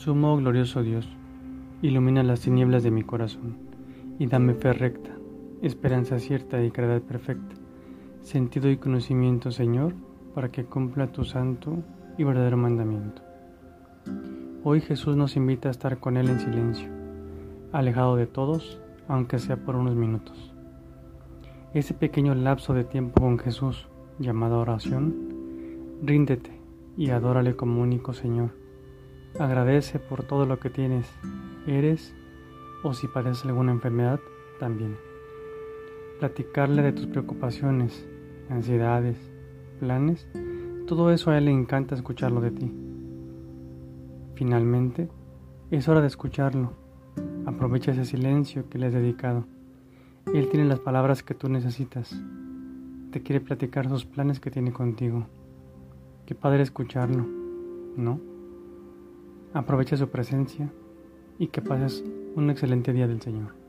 Sumo glorioso Dios, ilumina las tinieblas de mi corazón y dame fe recta, esperanza cierta y caridad perfecta, sentido y conocimiento, Señor, para que cumpla tu santo y verdadero mandamiento. Hoy Jesús nos invita a estar con Él en silencio, alejado de todos, aunque sea por unos minutos. Ese pequeño lapso de tiempo con Jesús, llamado oración, ríndete y adórale como único Señor Agradece por todo lo que tienes, eres o si padeces alguna enfermedad, también. Platicarle de tus preocupaciones, ansiedades, planes, todo eso a él le encanta escucharlo de ti. Finalmente, es hora de escucharlo. Aprovecha ese silencio que le has dedicado. Él tiene las palabras que tú necesitas. Te quiere platicar sus planes que tiene contigo. Qué padre escucharlo, ¿no? Aprovecha su presencia y que pases un excelente día del Señor.